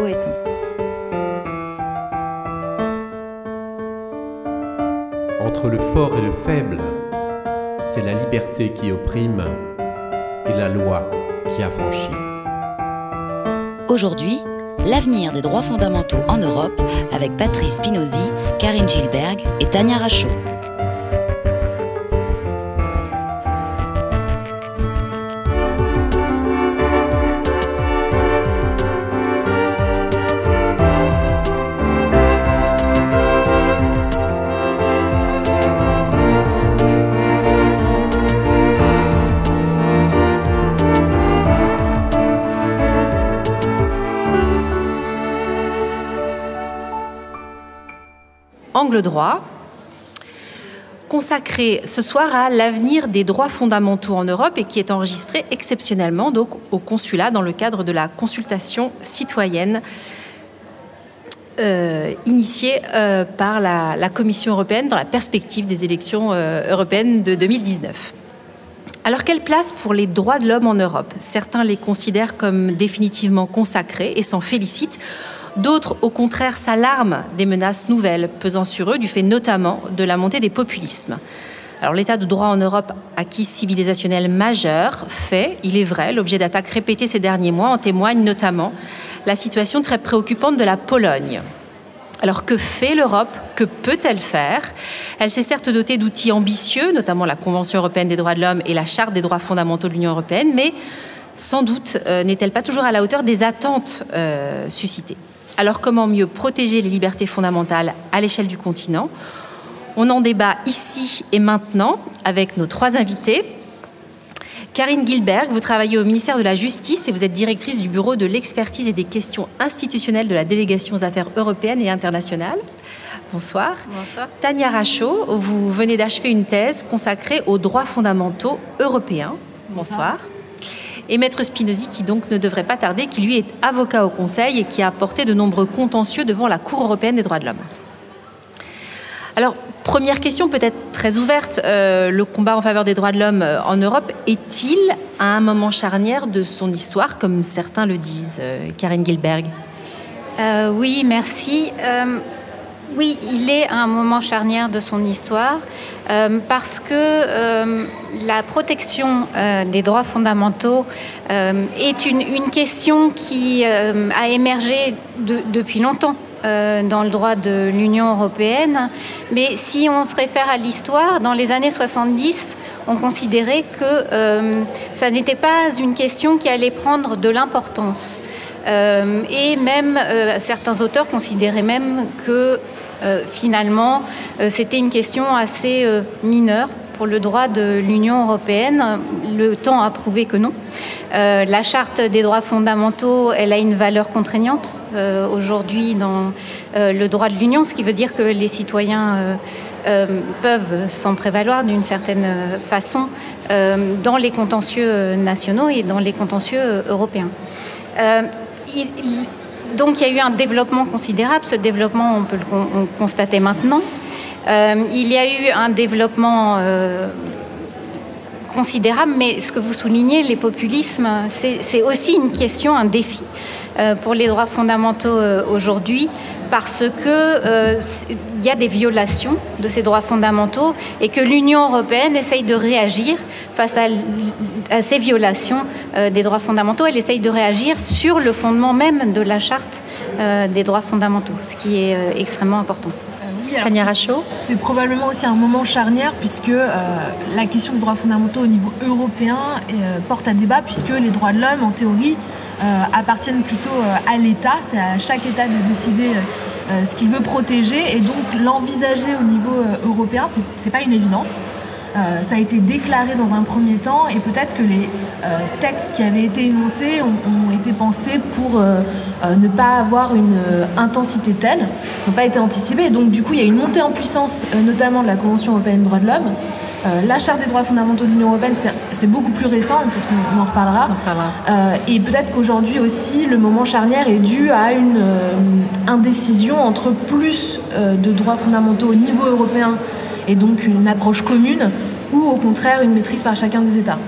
Boéton. Entre le fort et le faible, c'est la liberté qui opprime et la loi qui affranchit. Aujourd'hui, l'avenir des droits fondamentaux en Europe avec Patrice Spinozzi, Karine Gilberg et Tania Rachaud. Droit, consacré ce soir à l'avenir des droits fondamentaux en Europe et qui est enregistré exceptionnellement au consulat dans le cadre de la consultation citoyenne euh, initiée euh, par la, la, Commission européenne dans la perspective des élections euh, européennes de 2019. Alors quelle place pour les droits de l'homme en Europe? Certains les considèrent comme définitivement consacrés et s'en félicitent. D'autres, au contraire, s'alarment des menaces nouvelles pesant sur eux, du fait notamment de la montée des populismes. Alors l'état de droit en Europe, acquis civilisationnel majeur, fait, il est vrai, l'objet d'attaques répétées ces derniers mois, en témoigne notamment la situation très préoccupante de la Pologne. Alors que fait l'Europe? Que peut-elle faire? Elle s'est certes dotée d'outils ambitieux, notamment la Convention européenne des droits de l'homme et la Charte des droits fondamentaux de l'Union européenne, mais sans doute euh, n'est-elle pas toujours à la hauteur des attentes euh, suscitées? Alors comment mieux protéger les libertés fondamentales à l'échelle du continent? On en débat ici et maintenant avec nos trois invités. Karine Gilberg, vous travaillez au ministère de la Justice et vous êtes directrice du bureau de l'expertise et des questions institutionnelles de la délégation aux affaires européennes et internationales. Bonsoir. Bonsoir. Tania Rachaud, vous venez d'achever une thèse consacrée aux droits fondamentaux européens. Bonsoir. Bonsoir et Maître Spinozzi, qui donc ne devrait pas tarder, qui lui est avocat au Conseil et qui a porté de nombreux contentieux devant la Cour européenne des droits de l'homme. Alors, première question peut-être très ouverte, euh, le combat en faveur des droits de l'homme euh, en Europe est-il à un moment charnière de son histoire, comme certains le disent euh, Karine Gilberg? Euh, Oui, merci. Oui, il est à un moment charnière de son histoire euh, parce que euh, la protection euh, des droits fondamentaux est une, question qui a émergé de, depuis longtemps dans le droit de l'Union européenne. Mais si on se réfère à l'histoire, dans les années 70, on considérait que ça n'était pas une question qui allait prendre de l'importance. Et même certains auteurs considéraient même que euh, finalement euh, c'était une question assez euh, mineure pour le droit de l'Union européenne. Le temps a prouvé que non. La charte des droits fondamentaux, elle a une valeur contraignante aujourd'hui dans le droit de l'Union, ce qui veut dire que les citoyens peuvent s'en prévaloir d'une certaine façon dans les contentieux nationaux et dans les contentieux européens. Donc il y a eu un développement considérable. Ce développement, on peut le con constater maintenant. Euh, il y a eu un développement euh, considérable, mais ce que vous soulignez, les populismes, c'est aussi une question, un défi euh, pour les droits fondamentaux euh, aujourd'hui, parce que euh, il y a des violations de ces droits fondamentaux et que l'Union européenne essaye de réagir face à, à ces violations des droits fondamentaux. Elle essaye de réagir sur le fondement même de la charte des droits fondamentaux, ce qui est extrêmement important. C'est probablement aussi un moment charnière puisque euh, la question des droits fondamentaux au niveau européen euh, porte à débat puisque les droits de l'homme, en théorie, euh, appartiennent plutôt à l'État. C'est à chaque État de décider ce qu'il veut protéger et donc l'envisager au niveau européen, ce n'est pas une évidence. Euh, ça a été déclaré dans un premier temps et peut-être que les euh, textes qui avaient été énoncés ont, ont été pensés pour euh, ne pas avoir une intensité telle, n'ont pas été anticipés. Donc du coup, il y a une montée en puissance, notamment de la Convention européenne des droits de l'homme. La Charte des droits fondamentaux de l'Union européenne, c'est beaucoup plus récent, peut-être qu'on en reparlera. Et peut-être qu'aujourd'hui aussi, le moment charnière est dû à une indécision entre plus de droits fondamentaux au niveau européen et donc une approche commune ou au contraire une maîtrise par chacun des États.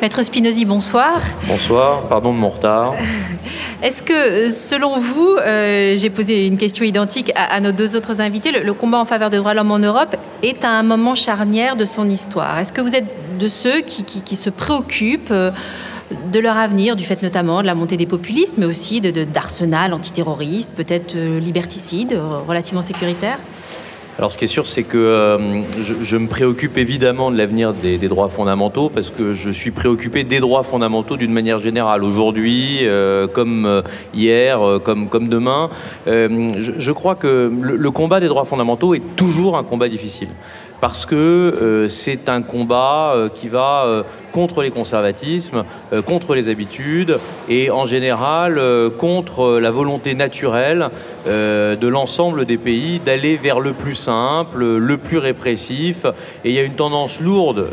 Maître Spinozzi, bonsoir. Bonsoir, pardon de mon retard. Est-ce que, selon vous, j'ai posé une question identique à, nos deux autres invités, le, combat en faveur des droits de l'homme en Europe est à un moment charnière de son histoire Est-ce que vous êtes de ceux qui, se préoccupent de leur avenir, du fait notamment de la montée des populistes, mais aussi d'arsenal de, antiterroriste, peut-être liberticide, relativement sécuritaire? Alors ce qui est sûr, c'est que euh, je, me préoccupe évidemment de l'avenir des, droits fondamentaux parce que je suis préoccupé des droits fondamentaux d'une manière générale. Aujourd'hui, euh, comme euh, hier, comme, comme demain, je, crois que le combat des droits fondamentaux est toujours un combat difficile parce que euh, c'est un combat euh, qui va euh, contre les conservatismes, contre les habitudes et en général contre la volonté naturelle de l'ensemble des pays d'aller vers le plus simple, le plus répressif. Et il y a une tendance lourde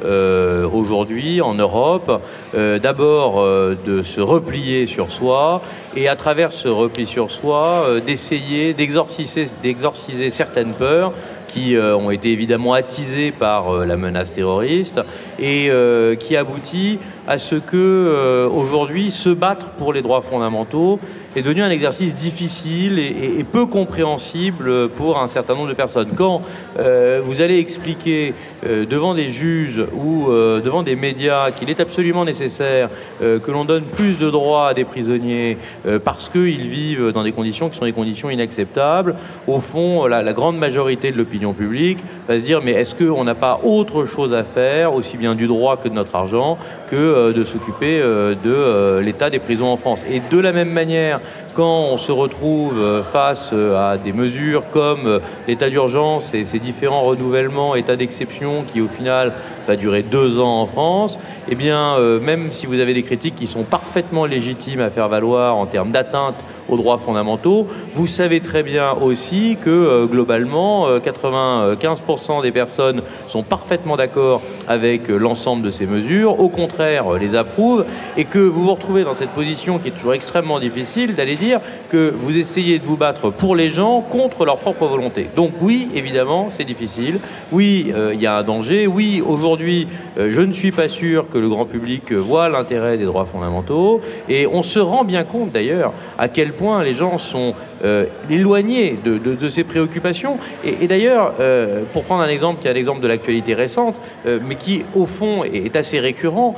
aujourd'hui en Europe, d'abord de se replier sur soi et à travers ce repli sur soi, d'essayer d'exorciser certaines peurs qui euh, ont été évidemment attisés par euh, la menace terroriste et euh, qui aboutit à ce que aujourd'hui se battre pour les droits fondamentaux est devenu un exercice difficile et, peu compréhensible pour un certain nombre de personnes. Quand vous allez expliquer devant des juges ou devant des médias qu'il est absolument nécessaire que l'on donne plus de droits à des prisonniers parce qu'ils vivent dans des conditions qui sont des conditions inacceptables, au fond, la grande majorité de l'opinion publique va se dire mais est-ce qu'on n'a pas autre chose à faire, aussi bien du droit que de notre argent, que euh, de s'occuper euh, de euh, l'état des prisons en France. Et de la même manière, quand on se retrouve face à des mesures comme l'état d'urgence et ses différents renouvellements, état d'exception qui au final va durer deux ans en France, eh bien même si vous avez des critiques qui sont parfaitement légitimes à faire valoir en termes d'atteinte aux droits fondamentaux. Vous savez très bien aussi que euh, globalement, 95% euh, des personnes sont parfaitement d'accord avec euh, l'ensemble de ces mesures, au contraire les approuvent, et que vous vous retrouvez dans cette position qui est toujours extrêmement difficile d'aller dire que vous essayez de vous battre pour les gens contre leur propre volonté. Donc oui, évidemment, c'est difficile. Oui, il y a un danger. Oui, aujourd'hui, je ne suis pas sûr que le grand public voit l'intérêt des droits fondamentaux. Et on se rend bien compte d'ailleurs à quel point les gens sont euh, éloignés de, ces préoccupations. Et, d'ailleurs, euh, pour prendre un exemple qui est l'exemple de l'actualité récente, euh, mais qui au fond est, assez récurrent,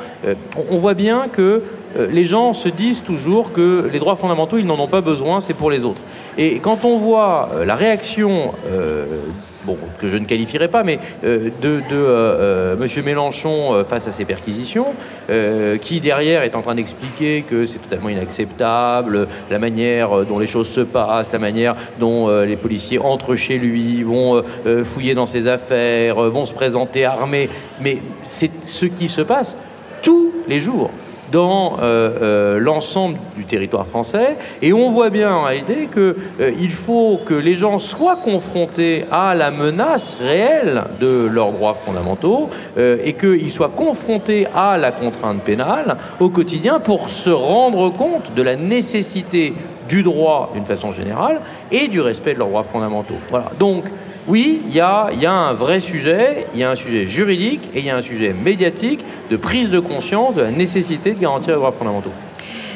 on, voit bien que les gens se disent toujours que les droits fondamentaux, ils n'en ont pas besoin, c'est pour les autres. Et quand on voit la réaction que je ne qualifierais pas, mais euh, de, de euh, euh, M. Mélenchon face à ces perquisitions, qui derrière est en train d'expliquer que c'est totalement inacceptable, la manière dont les choses se passent, la manière dont les policiers entrent chez lui, vont fouiller dans ses affaires, vont se présenter armés. Mais c'est ce qui se passe tous les jours dans euh, euh, l'ensemble du territoire français. Et on voit bien en réalité qu'il euh, faut que les gens soient confrontés à la menace réelle de leurs droits fondamentaux et qu'ils soient confrontés à la contrainte pénale au quotidien pour se rendre compte de la nécessité du droit d'une façon générale et du respect de leurs droits fondamentaux. Voilà. Donc, oui, il y a, un vrai sujet, il y a un sujet juridique et il y a un sujet médiatique de prise de conscience de la nécessité de garantir les droits fondamentaux.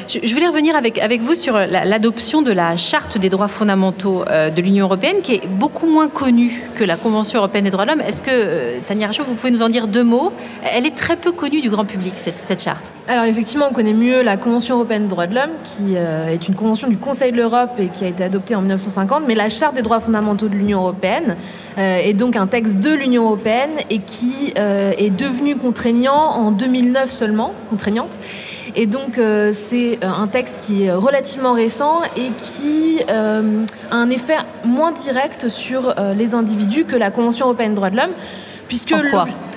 Je, voulais revenir avec, avec vous sur l'adoption de la Charte des droits fondamentaux euh, de l'Union européenne, qui est beaucoup moins connue que la Convention européenne des droits de l'homme. Est-ce que, euh, Tania Rachaud, vous pouvez nous en dire deux mots? Elle est très peu connue du grand public, cette, cette charte. Alors effectivement, on connaît mieux la Convention européenne des droits de l'homme, qui euh, est une convention du Conseil de l'Europe et qui a été adoptée en 1950, mais la Charte des droits fondamentaux de l'Union européenne est donc un texte de l'Union européenne et qui est devenu contraignant en 2009 seulement, contraignante. Et donc, euh, c'est euh, un texte qui est relativement récent et qui euh, a un effet moins direct sur les individus que la Convention européenne des droits de l'homme puisque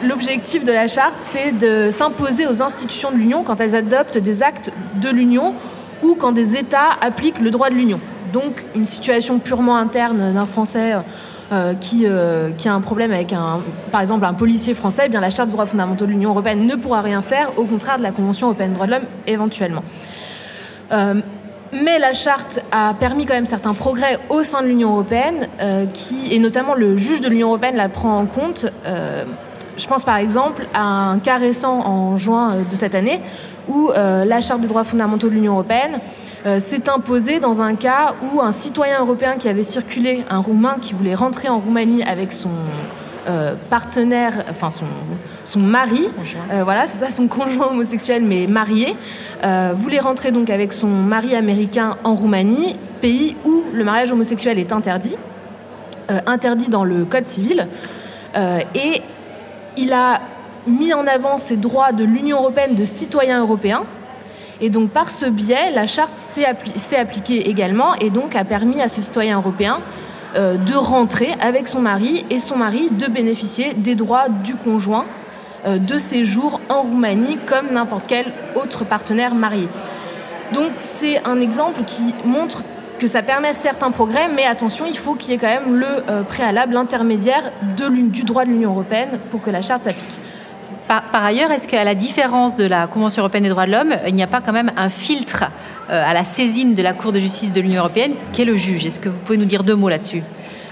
l'objectif de la charte, c'est de s'imposer aux institutions de l'Union quand elles adoptent des actes de l'Union ou quand des États appliquent le droit de l'Union. Donc une situation purement interne d'un Français euh, qui, euh, qui, a un problème avec, un, par exemple, un policier français, eh bien, la Charte des droits fondamentaux de l'Union européenne ne pourra rien faire, au contraire de la Convention européenne des droits de l'homme, éventuellement. Euh, mais la charte a permis quand même certains progrès au sein de l'Union européenne, qui, et notamment le juge de l'Union européenne la prend en compte je pense par exemple à un cas récent en juin de cette année où la Charte des droits fondamentaux de l'Union européenne s'est imposée dans un cas où un citoyen européen qui avait circulé, un Roumain qui voulait rentrer en Roumanie avec son partenaire, enfin son, son mari, voilà, c'est ça, son conjoint homosexuel mais marié, voulait rentrer donc avec son mari américain en Roumanie, pays où le mariage homosexuel est interdit. Euh, interdit dans le Code civil. Euh, et il a mis en avant ces droits de l'Union européenne de citoyens européens. Et donc par ce biais, la charte s'est appliquée également et donc a permis à ce citoyen européen euh, de rentrer avec son mari et son mari de bénéficier des droits du conjoint de séjour en Roumanie comme n'importe quel autre partenaire marié. Donc c'est un exemple qui montre que ça permet certains progrès, mais attention, il faut qu'il y ait quand même le euh, préalable, l'intermédiaire du droit de l'Union européenne pour que la charte s'applique. Par, ailleurs, est-ce qu'à la différence de la Convention européenne des droits de l'homme, il n'y a pas quand même un filtre euh, à la saisine de la Cour de justice de l'Union européenne, qui est le juge? Est-ce que vous pouvez nous dire deux mots là-dessus?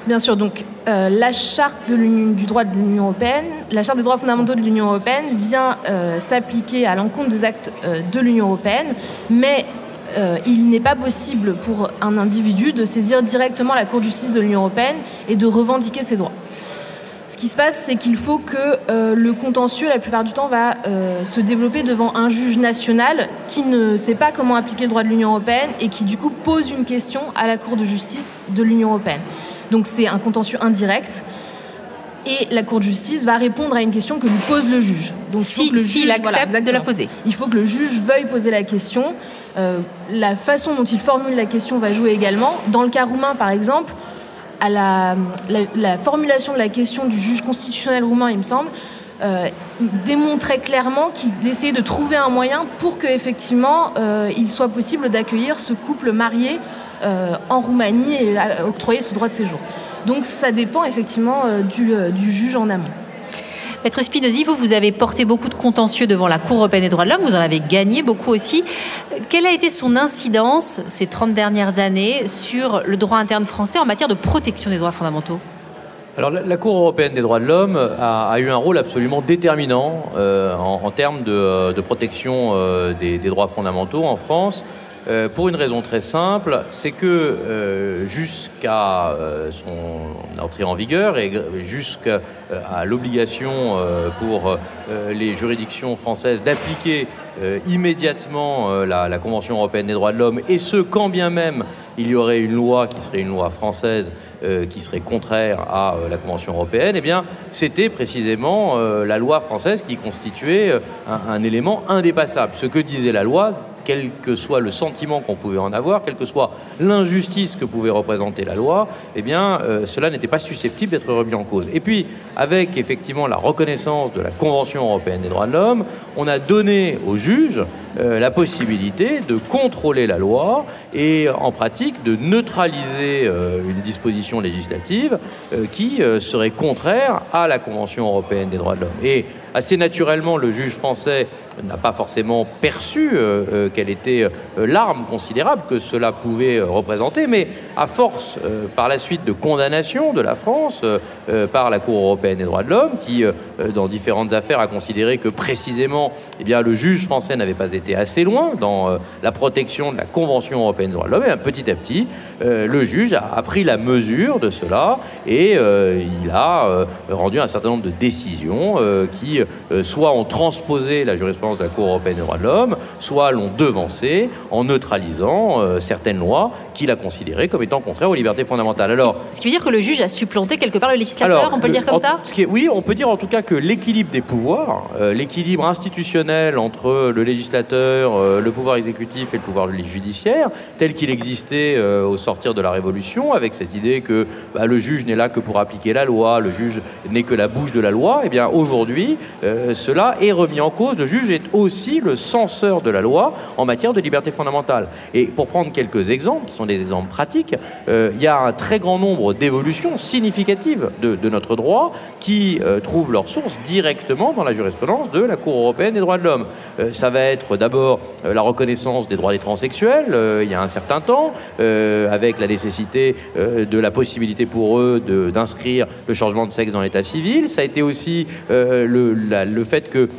Bien sûr, donc euh, la charte du droit de l'Union européenne, la charte des droits fondamentaux de l'Union européenne vient s'appliquer à l'encontre des actes de l'Union européenne, mais euh, il n'est pas possible pour un individu de saisir directement la Cour de justice de l'Union européenne et de revendiquer ses droits. Ce qui se passe, c'est qu'il faut que euh, le contentieux, la plupart du temps, va euh, se développer devant un juge national qui ne sait pas comment appliquer le droit de l'Union européenne et qui, du coup, pose une question à la Cour de justice de l'Union européenne. Donc c'est un contentieux indirect. Et la Cour de justice va répondre à une question que lui pose le juge. Donc, si, il accepte de la poser. Il faut que le juge veuille poser la question. Euh, la façon dont il formule la question va jouer également. Dans le cas roumain, par exemple, à la, formulation de la question du juge constitutionnel roumain, il me semble, euh, démontrait clairement qu'il essayait de trouver un moyen pour qu'effectivement euh, il soit possible d'accueillir ce couple marié en Roumanie et octroyer ce droit de séjour. Donc ça dépend effectivement du juge en amont. Maître Spinozzi, vous, vous avez porté beaucoup de contentieux devant la Cour européenne des droits de l'homme, vous en avez gagné beaucoup aussi. Quelle a été son incidence ces 30 dernières années sur le droit interne français en matière de protection des droits fondamentaux? Alors, la Cour européenne des droits de l'homme a, eu un rôle absolument déterminant euh, en, termes de, protection euh, des, droits fondamentaux en France. Euh, pour une raison très simple, c'est que euh, jusqu'à euh, son entrée en vigueur et jusqu'à l'obligation pour les juridictions françaises d'appliquer immédiatement la, Convention européenne des droits de l'homme, et ce, quand bien même il y aurait une loi qui serait une loi française qui serait contraire à la Convention européenne, eh bien, c'était précisément la loi française qui constituait un élément indépassable. Ce que disait la loi quel que soit le sentiment qu'on pouvait en avoir, quelle que soit l'injustice que pouvait représenter la loi, eh bien, euh, cela n'était pas susceptible d'être remis en cause. Et puis, avec effectivement la reconnaissance de la Convention européenne des droits de l'homme, on a donné aux juges euh, la possibilité de contrôler la loi et en pratique de neutraliser euh, une disposition législative qui serait contraire à la Convention européenne des droits de l'homme. Et assez naturellement, le juge français n'a pas forcément perçu euh, euh, quelle était euh, l'arme considérable que cela pouvait représenter, mais à force, par la suite de condamnation de la France par la Cour européenne des droits de l'homme, qui, dans différentes affaires, a considéré que précisément, eh bien, le juge français n'avait pas été assez loin dans la protection de la Convention européenne des droits de l'homme, et petit à petit, le juge a, pris la mesure de cela et il a rendu un certain nombre de décisions qui soit ont transposé la jurisprudence de la Cour européenne des droits de l'homme, soit l'ont devancé en neutralisant euh, certaines lois qu'il a considérées comme étant contraires aux libertés fondamentales. Alors, ce qui veut dire que le juge a supplanté quelque part le législateur, on peut le dire comme ça Oui, on peut dire en tout cas que l'équilibre des pouvoirs, euh, l'équilibre institutionnel entre le législateur, euh, le pouvoir exécutif et le pouvoir judiciaire, tel qu'il existait au sortir de la Révolution, avec cette idée que bah, le juge n'est là que pour appliquer la loi, le juge n'est que la bouche de la loi, eh bien aujourd'hui, cela est remis en cause. Le juge est aussi le censeur de la loi en matière de liberté fondamentale. Et pour prendre quelques exemples, qui sont des exemples pratiques, euh, il y a un très grand nombre d'évolutions significatives de, notre droit qui euh, trouvent leur source directement dans la jurisprudence de la Cour européenne des droits de l'homme. Euh, ça va être d'abord la reconnaissance des droits des transsexuels il y a un certain temps, avec la nécessité de la possibilité pour eux d'inscrire le changement de sexe dans l'état civil. Ça a été aussi le, fait qu'il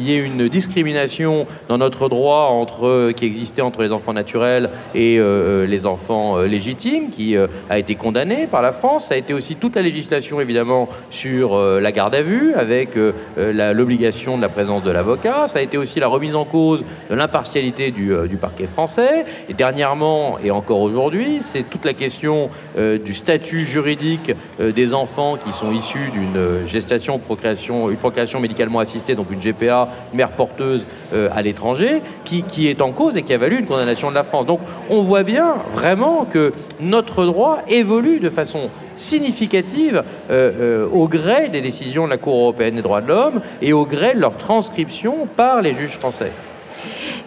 y ait une discrimination dans notre droit entre, qui existait entre les enfants naturels et les enfants légitimes, qui a été condamnée par la France. Ça a été aussi toute la législation, évidemment, sur la garde à vue, avec l'obligation de la présence de l'avocat. Ça a été aussi la remise en cause de l'impartialité du, du, parquet français. Et dernièrement, et encore aujourd'hui, c'est toute la question du statut juridique des enfants qui sont issus d'une gestation, procréation, une procréation médicalement assistée, donc une GPA, mère porteuse à l'étranger, qui, est en cause et qui a valu une condamnation de la France. Donc on voit bien vraiment que notre droit évolue de façon significative euh, euh, au gré des décisions de la Cour européenne des droits de l'homme et au gré de leur transcription par les juges français.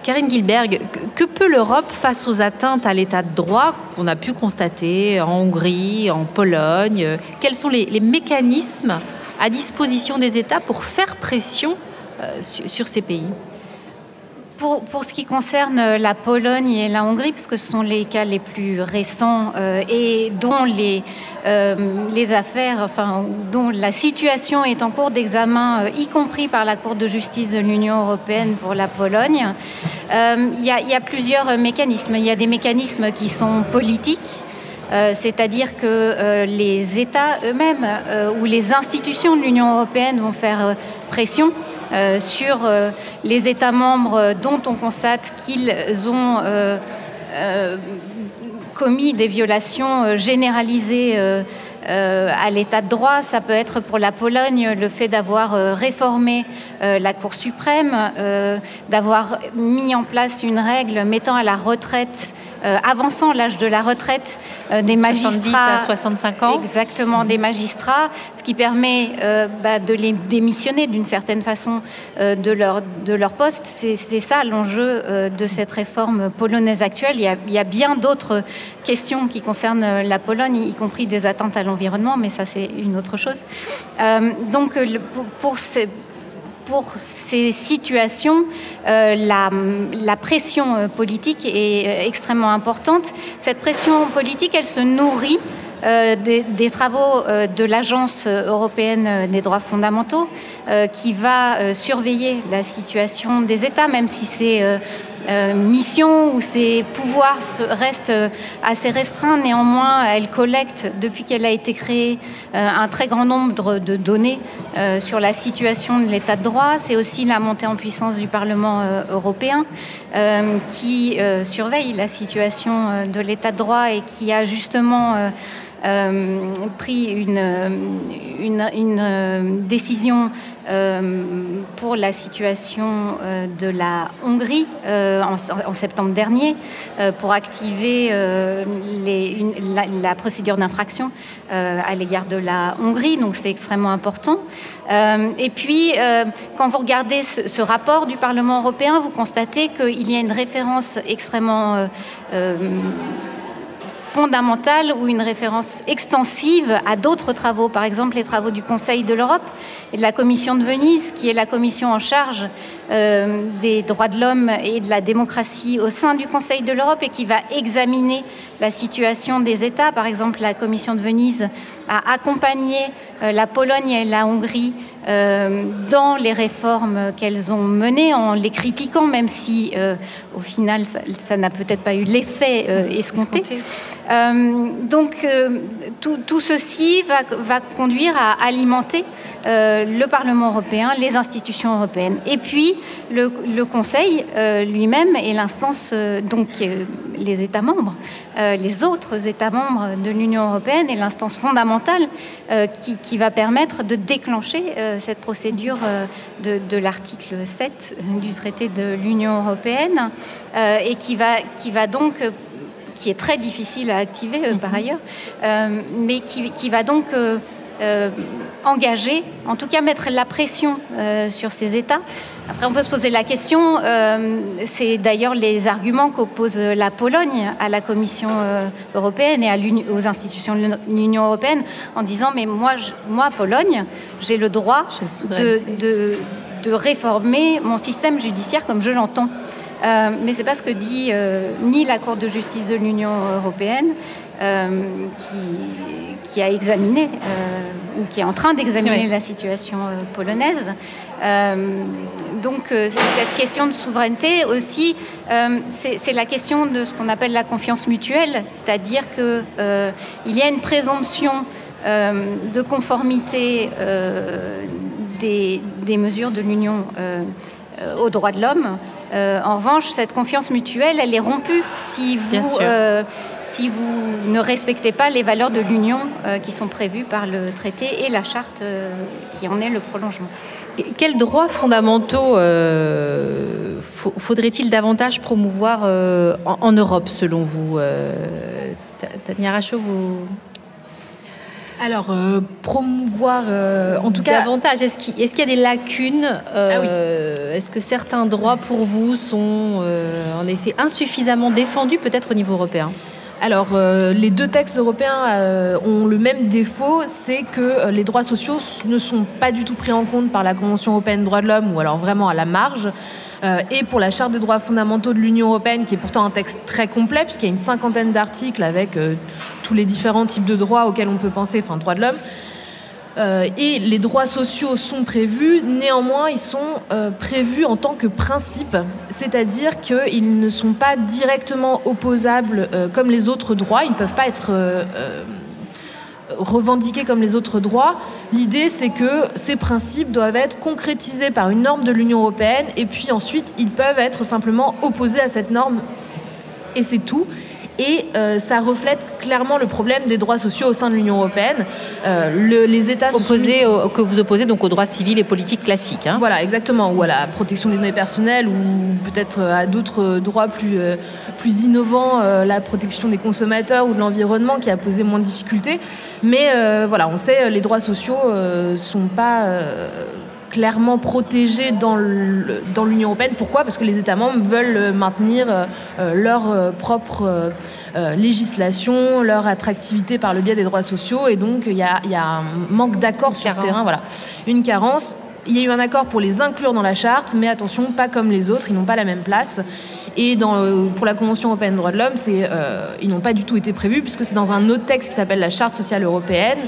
Karine Gilberg, que peut l'Europe face aux atteintes à l'état de droit qu'on a pu constater en Hongrie, en Pologne? Quels sont les, mécanismes à disposition des États pour faire pression euh, sur ces pays? Pour, ce qui concerne euh, la Pologne et la Hongrie, parce que ce sont les cas les plus récents euh, et dont euh, les affaires, enfin, dont la situation est en cours d'examen, y compris par la Cour de justice de l'Union européenne pour la Pologne, il y, a plusieurs mécanismes. Il y a des mécanismes qui sont politiques. c'est-à-dire que les États eux-mêmes ou les institutions de l'Union européenne vont faire pression sur euh, les États membres dont on constate qu'ils ont euh, commis des violations généralisées à l'état de droit. Ça peut être pour la Pologne le fait d'avoir réformé la Cour suprême, d'avoir mis en place une règle mettant à la retraite euh, avançant l'âge de la retraite euh, des magistrats. à 65 ans. Exactement, des magistrats, ce qui permet euh, bah, de les démissionner d'une certaine façon de, leur, de leur poste. C'est ça l'enjeu de cette réforme polonaise actuelle. Il y a, bien d'autres questions qui concernent la Pologne, y compris des attentes à mais ça c'est une autre chose. donc pour, pour ces pour ces situations, euh, la, pression euh, politique est euh, extrêmement importante. Cette pression politique, elle se nourrit des, travaux de l'Agence européenne des droits fondamentaux qui va surveiller la situation des États, même si c'est euh, mission où ses pouvoirs restent euh, assez restreints. Néanmoins, elle collecte, depuis qu'elle a été créée, euh, un très grand nombre de données sur la situation de l'état de droit. C'est aussi la montée en puissance du Parlement européen qui surveille la situation de l'état de droit et qui a justement pris une, une décision euh, pour la situation euh, de la Hongrie euh, en, septembre dernier pour activer les, la, procédure d'infraction à l'égard de la Hongrie. Donc c'est extrêmement important. et puis, quand vous regardez ce, ce, rapport du Parlement européen, vous constatez qu'il y a une référence extrêmement fondamentale ou une référence extensive à d'autres travaux, par exemple les travaux du Conseil de l'Europe et de la Commission de Venise, qui est la commission en charge euh, des droits de l'homme et de la démocratie au sein du Conseil de l'Europe et qui va examiner la situation des États. Par exemple, la Commission de Venise a accompagné euh, la Pologne et la Hongrie euh, dans les réformes qu'elles ont menées, en les critiquant, même si euh, au final ça n'a peut-être pas eu l'effet euh, escompté. donc tout, tout, ceci va, va, conduire à alimenter le Parlement européen, les institutions européennes, et puis le, le Conseil lui-même et l'instance, donc les États membres, les autres États membres de l'Union européenne et l'instance fondamentale qui, qui, va permettre de déclencher cette procédure euh, de, l'article 7 du traité de l'Union européenne euh, et qui va, qui va donc qui est très difficile à activer par mhm. ailleurs, mais qui, qui, va donc engager, en tout cas mettre la pression sur ces États après, on peut se poser la question, euh, c'est d'ailleurs les arguments qu'oppose la Pologne à la Commission euh, européenne et aux institutions de l'Union européenne en disant, mais moi, moi Pologne, j'ai le droit de, de réformer mon système judiciaire comme je l'entends. Euh, mais c'est pas ce que dit euh, ni la Cour de justice de l'Union européenne, qui, qui, a examiné ou qui est en train d'examiner la situation polonaise. donc cette question de souveraineté aussi, c'est la question de ce qu'on appelle la confiance mutuelle, c'est-à-dire qu'il y a une présomption de conformité des, des, mesures de l'Union aux droits de l'homme. Euh, en revanche, cette confiance mutuelle, elle est rompue si vous, euh, si vous ne respectez pas les valeurs de l'Union euh, qui sont prévues par le traité et la charte qui en est le prolongement. Quels droits fondamentaux faudrait-il davantage promouvoir en, Europe, selon vous Tania Rachaud, vous... Alors, euh, promouvoir, euh, en tout cas... Davantage, est-ce qu'il y a des lacunes euh, ah Est-ce que certains droits pour vous sont en effet insuffisamment défendus, peut-être au niveau européen? Alors, les deux textes européens ont le même défaut, c'est que les droits sociaux ne sont pas du tout pris en compte par la Convention européenne des droits de l'homme, ou alors vraiment à la marge. Euh, et pour la Charte des droits fondamentaux de l'Union européenne, qui est pourtant un texte très complet, puisqu'il y a une cinquantaine d'articles avec euh, tous les différents types de droits auxquels on peut penser, enfin droits de l'homme. Euh, et les droits sociaux sont prévus, néanmoins ils sont prévus en tant que principe, c'est-à-dire qu'ils ne sont pas directement opposables comme les autres droits, ils ne peuvent pas être revendiqués comme les autres droits. L'idée, c'est que ces principes doivent être concrétisés par une norme de l'Union européenne et puis ensuite, ils peuvent être simplement opposés à cette norme. Et c'est tout. Et euh, ça reflète clairement le problème des droits sociaux au sein de l'Union européenne. Euh, les États que vous opposez donc aux droits civils et politiques classiques. Hein. Voilà, exactement. Ou à la protection des données personnelles, ou peut-être à d'autres droits plus, euh, plus innovants, la protection des consommateurs ou de l'environnement, qui a posé moins de difficultés. Mais voilà, on sait, les droits sociaux ne sont pas clairement protégés dans l'Union européenne. Pourquoi? Parce que les États membres veulent maintenir euh, leur euh, propre euh, législation, leur attractivité par le biais des droits sociaux. Et donc, il y a, un manque d'accord sur ce terrain. Voilà. Une carence. Il y a eu un accord pour les inclure dans la charte, mais attention, pas comme les autres, ils n'ont pas la même place. Et dans, pour la Convention européenne des droits de l'homme, ils n'ont pas du tout été prévus, puisque c'est dans un autre texte qui s'appelle la Charte sociale européenne,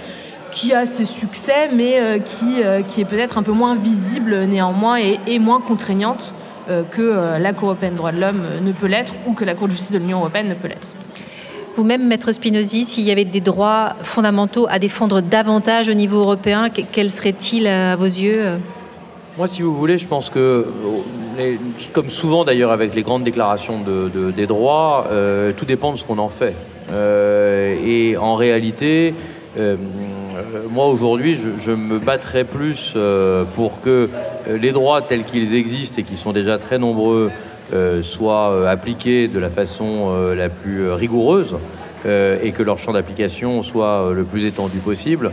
qui a ses succès, mais euh, qui, euh, qui est peut-être un peu moins visible néanmoins et, moins contraignante euh, que la Cour européenne des droits de l'homme ne peut l'être ou que la Cour de justice de l'Union européenne ne peut l'être. Vous-même, Maître Spinozzi, s'il y avait des droits fondamentaux à défendre davantage au niveau européen, quels seraient-ils à vos yeux Moi, si vous voulez, je pense que, comme souvent d'ailleurs avec les grandes déclarations de, des droits, tout dépend de ce qu'on en fait. et en réalité, euh, moi aujourd'hui, je, me battrais plus euh, pour que euh, les droits tels qu'ils existent et qui sont déjà très nombreux soient appliqués de la façon la plus rigoureuse et que leur champ d'application soit le plus étendu possible.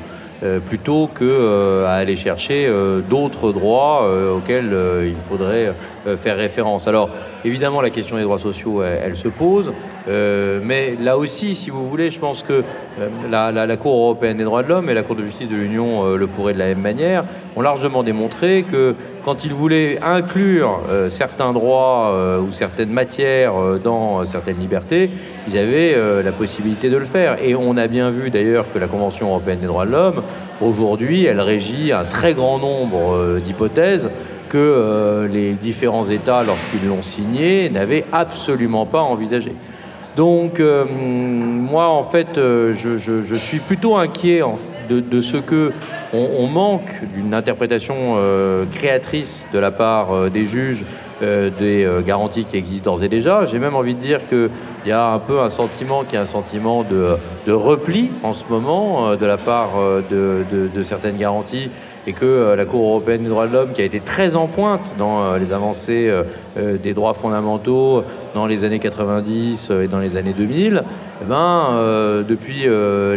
Plutôt que à aller chercher d'autres droits auxquels il faudrait faire référence. Alors évidemment la question des droits sociaux elle se pose. Euh, mais là aussi, si vous voulez, je pense que euh, la, Cour européenne des droits de l'homme et la Cour de justice de l'Union euh, le pourraient de la même manière, ont largement démontré que quand ils voulaient inclure certains droits ou certaines matières dans certaines libertés, ils avaient la possibilité de le faire. Et on a bien vu d'ailleurs que la Convention européenne des droits de l'homme, aujourd'hui, elle régit un très grand nombre d'hypothèses que les différents États, lorsqu'ils l'ont signée, n'avaient absolument pas envisagé. Donc, euh, moi, en fait, euh, je, suis plutôt inquiet de, ce que on, manque d'une interprétation euh, créatrice de la part des juges des garanties qui existent d'ores et déjà. J'ai même envie de dire qu'il y a un peu un sentiment qui est un sentiment de, repli en ce moment de la part de certaines garanties et que euh, la Cour européenne des droits de l'homme, qui a été très en pointe dans euh, les avancées euh, des droits fondamentaux dans les années 90 et dans les années 2000, eh ben, depuis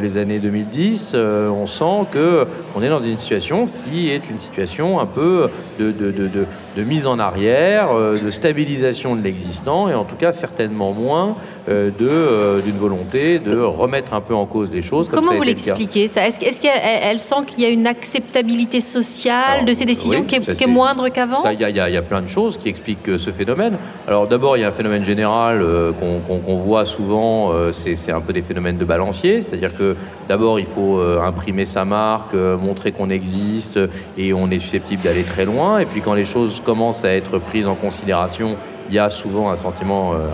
les années 2010, on sent qu'on est dans une situation qui est une situation un peu de, de, de, de mise en arrière, de stabilisation de l'existant, et en tout cas certainement moins d'une volonté de remettre un peu en cause les choses. Comment vous l'expliquez ça? Est-ce est qu'elle sent qu'il y a une acceptabilité sociale de ces décisions qui, est, moindre qu'avant? Il y, y, a plein de choses qui expliquent ce phénomène. Alors d'abord, il y a un phénomène général qu'on voit souvent, c'est un peu des phénomènes de balancier, c'est-à-dire que d'abord il faut imprimer sa marque, montrer qu'on existe et on est susceptible d'aller très loin. Et puis quand les choses commencent à être prises en considération il y a souvent un sentiment, euh,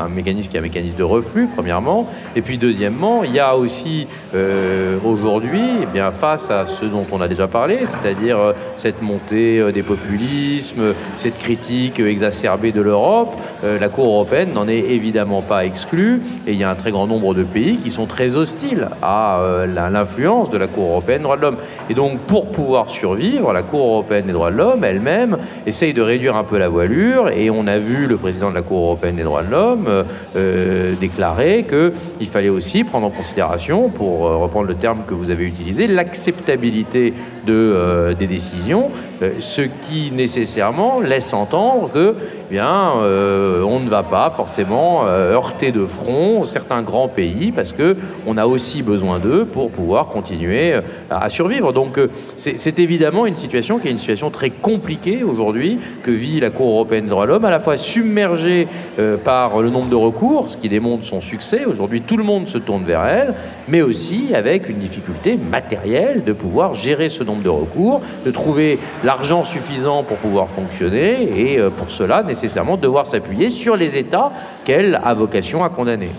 un, mécanisme qui est un mécanisme de reflux, premièrement. Et puis, deuxièmement, il y a aussi euh, aujourd'hui, eh bien, face à ce dont on a déjà parlé, c'est-à-dire euh, cette montée des populismes, cette critique exacerbée de l'Europe, la Cour européenne n'en est évidemment pas exclue. Et il y a un très grand nombre de pays qui sont très hostiles à l'influence de la Cour européenne des droits de l'homme. Et donc, pour pouvoir survivre, la Cour européenne des droits de l'homme elle-même essaye de réduire un peu la voilure. Et on a vu le président de la Cour européenne des droits de l'homme euh, euh, déclarer qu'il fallait aussi prendre en considération, pour euh, reprendre le terme que vous avez utilisé, l'acceptabilité de, des décisions, ce qui nécessairement laisse entendre que eh bien, on ne va pas forcément heurter de front certains grands pays parce que on a aussi besoin d'eux pour pouvoir continuer à survivre. Donc c'est évidemment une situation qui est une situation très compliquée aujourd'hui que vit la Cour européenne des droits de l'homme, à la fois submergée euh, par le nombre de recours, ce qui démontre son succès. Aujourd'hui, tout le monde se tourne vers elle, mais aussi avec une difficulté matérielle de pouvoir gérer ce nombre de recours, de trouver l'argent suffisant pour pouvoir fonctionner, et euh, pour cela, nécessairement, devoir s'appuyer sur les États qu'elle a vocation à condamner.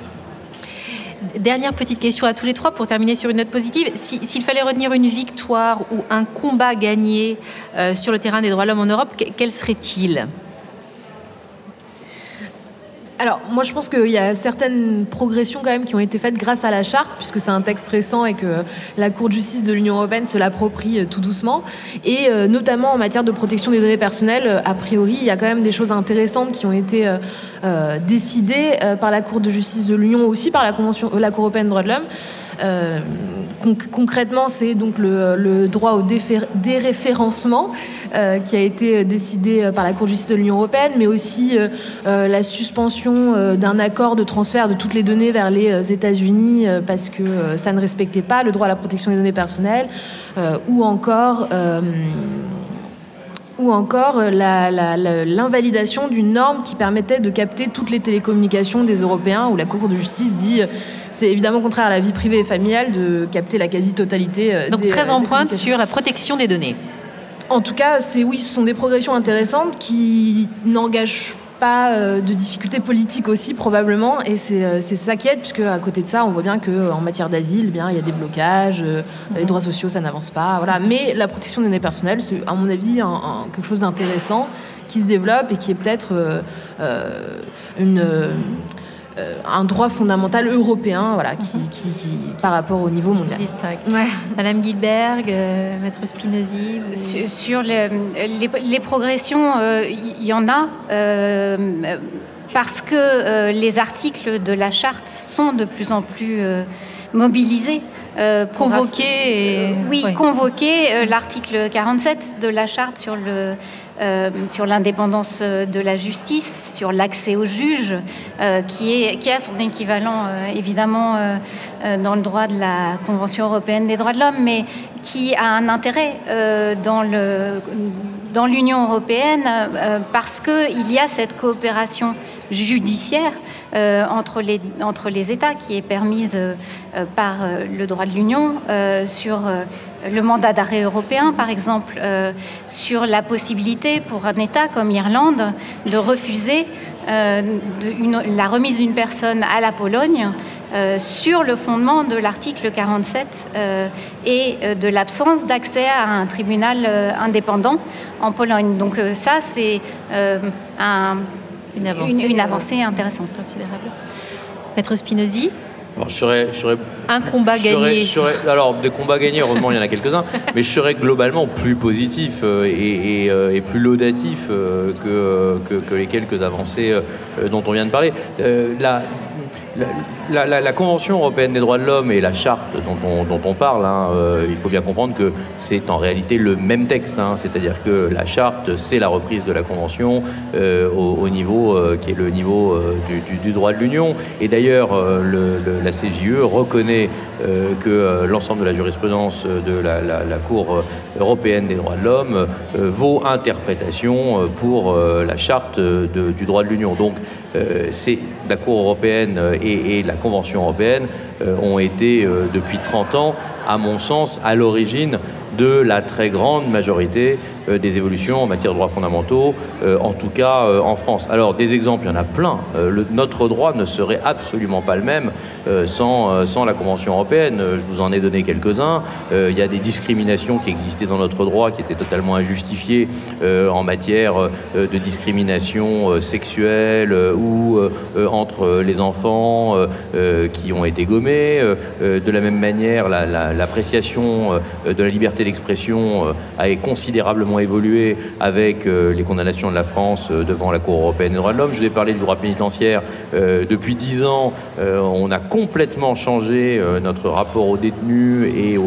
Dernière petite question à tous les trois pour terminer sur une note positive. S'il fallait retenir une victoire ou un combat gagné euh, sur le terrain des droits de l'homme en Europe, quel serait-il? Alors, moi, je pense qu'il y a certaines progressions quand même qui ont été faites grâce à la charte, puisque c'est un texte récent et que la Cour de justice de l'Union européenne se l'approprie euh, tout doucement. Et euh, notamment en matière de protection des données personnelles, euh, a priori, il y a quand même des choses intéressantes qui ont été décidées par la Cour de justice de l'Union, aussi par la, Convention, la Cour européenne des droits de l'homme. Euh, concrètement, c'est donc le, droit au déréférencement euh, qui a été décidé par la Cour de justice de l'Union européenne, mais aussi euh, la suspension d'un accord de transfert de toutes les données vers les États-Unis parce que ça ne respectait pas le droit à la protection des données personnelles, ou encore ou encore euh, l'invalidation d'une norme qui permettait de capter toutes les télécommunications des Européens, où la Cour de justice dit euh, c'est évidemment contraire à la vie privée et familiale de capter la quasi-totalité. Euh, Donc très en pointe sur la protection des données. En tout cas, c'est oui, ce sont des progressions intéressantes qui n'engagent pas euh, de difficultés politiques aussi probablement et euh, c'est ça qui aide puisque à côté de ça on voit bien que en matière d'asile eh bien il y a des blocages euh, les mhm. droits sociaux ça n'avance pas voilà mais la protection des données personnelles c'est à mon avis quelque chose d'intéressant qui se développe et qui est peut-être une euh, un droit fondamental européen voilà, qui, par rapport au niveau mondial. Madame Gilberg, euh, Maître Spinozzi Sur, les, progressions, il euh, y, en a parce que les articles de la charte sont de plus en plus mobilisés. convoqués Oui, convoqués. L'article 47 de la charte sur le euh, sur l'indépendance euh, de la justice, sur l'accès aux juges, euh, qui, est, qui a son équivalent évidemment dans le droit de la Convention européenne des droits de l'homme, mais qui a un intérêt dans dans l'Union européenne parce qu'il y a cette coopération judiciaire euh, entre, les, entre les États qui est permise euh, par euh, le droit de l'Union sur le mandat d'arrêt européen, par exemple, sur la possibilité pour un État comme l'Irlande de refuser la remise d'une personne à la Pologne sur le fondement de l'article 47 et de l'absence d'accès à un tribunal indépendant en Pologne. Donc ça, c'est un une avancée, intéressante. Considérable. Maître Spinozzi je serais, un combat gagné. alors, des combats gagnés, heureusement, il y en a quelques-uns, mais je serais globalement plus positif euh, euh, et, plus laudatif euh, que, que, les quelques avancées dont on vient de parler. La, la, Convention européenne des droits de l'homme et la charte dont on, parle, hein, euh, il faut bien comprendre que c'est en réalité le même texte. Hein. C'est-à-dire que la charte, c'est la reprise de la Convention euh, au, niveau euh, qui est le niveau du, droit de l'Union. Et d'ailleurs, la CJE reconnaît que l'ensemble de la jurisprudence de la, Cour européenne des droits de l'homme vaut interprétation pour la charte du droit de l'Union. Donc, c'est la Cour européenne et, et la Convention européenne euh, ont été euh, depuis 30 ans, à mon sens, à l'origine de la très grande majorité des évolutions en matière de droits fondamentaux, euh, en tout cas euh, en France. Alors des exemples, il y en a plein. notre droit ne serait absolument pas le même sans, sans la Convention européenne. Je vous en ai donné quelques-uns. il y a des discriminations qui existaient dans notre droit qui étaient totalement injustifiées en matière de discrimination sexuelle ou entre les enfants qui ont été gommés. de la même manière, l'appréciation de la liberté d'expression a considérablement évolué avec euh, les condamnations de la France euh, devant la Cour européenne des droits de l'homme. Je vous ai parlé du droit pénitentiaire. Euh, depuis dix ans, on a complètement changé notre rapport aux détenus et,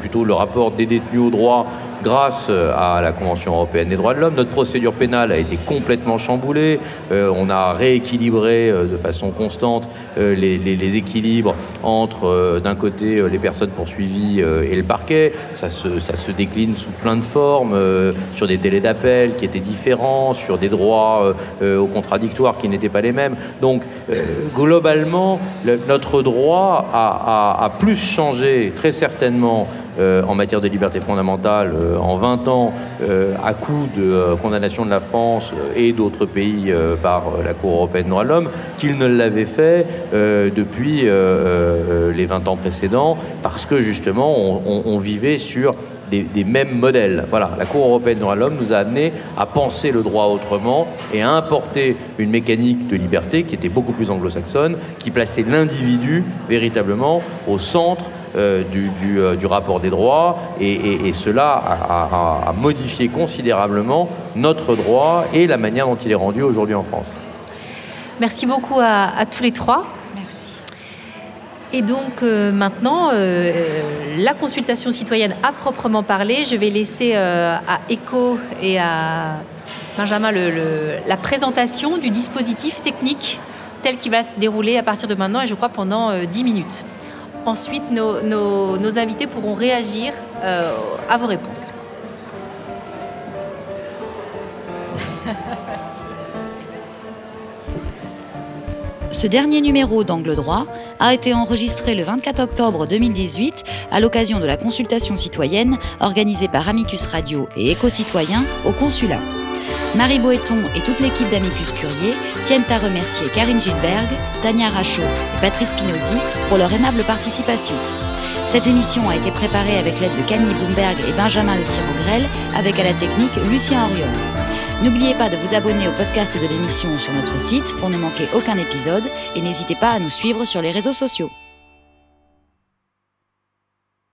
plutôt le rapport des détenus au droit grâce euh, à la Convention européenne des droits de l'homme. Notre procédure pénale a été complètement chamboulée. Euh, on a rééquilibré euh, de façon constante les, équilibres entre, d'un côté, les personnes poursuivies et le parquet. Ça se, décline sous plein de formes, sur des délais d'appel qui étaient différents, sur des droits au contradictoire qui n'étaient pas les mêmes. Donc, globalement, notre droit a plus changé, très certainement, euh, en matière de liberté fondamentale euh, en 20 ans euh, à coup de condamnation de la France et d'autres pays par la Cour européenne des droits de l'homme qu'il ne l'avait fait depuis les 20 ans précédents parce que justement on, vivait sur des, des, mêmes modèles. Voilà, la Cour européenne des droits de l'homme nous a amené à penser le droit autrement et à importer une mécanique de liberté qui était beaucoup plus anglo-saxonne, qui plaçait l'individu véritablement au centre euh, euh, du, rapport des droits et, cela a, modifié considérablement notre droit et la manière dont il est rendu aujourd'hui en France. Merci beaucoup à, tous les trois. Merci. Et donc euh, maintenant, la consultation citoyenne à proprement parler, je vais laisser à ECHO et à Benjamin la présentation du dispositif technique tel qu'il va se dérouler à partir de maintenant et je crois pendant 10 minutes. Ensuite, nos, invités pourront réagir euh, à vos réponses. Ce dernier numéro d'Angle droit a été enregistré le 24 octobre 2018 à l'occasion de la consultation citoyenne organisée par Amicus Radio et Éco-Citoyens au consulat. Marie Boéton et toute l'équipe d'Amicus Curier tiennent à remercier Karine Gilberg, Tania Rachaud et Patrice Pinosi pour leur aimable participation. Cette émission a été préparée avec l'aide de Camille Bloomberg et Benjamin Le Grel, avec à la technique Lucien Auriol. N'oubliez pas de vous abonner au podcast de l'émission sur notre site pour ne manquer aucun épisode et n'hésitez pas à nous suivre sur les réseaux sociaux.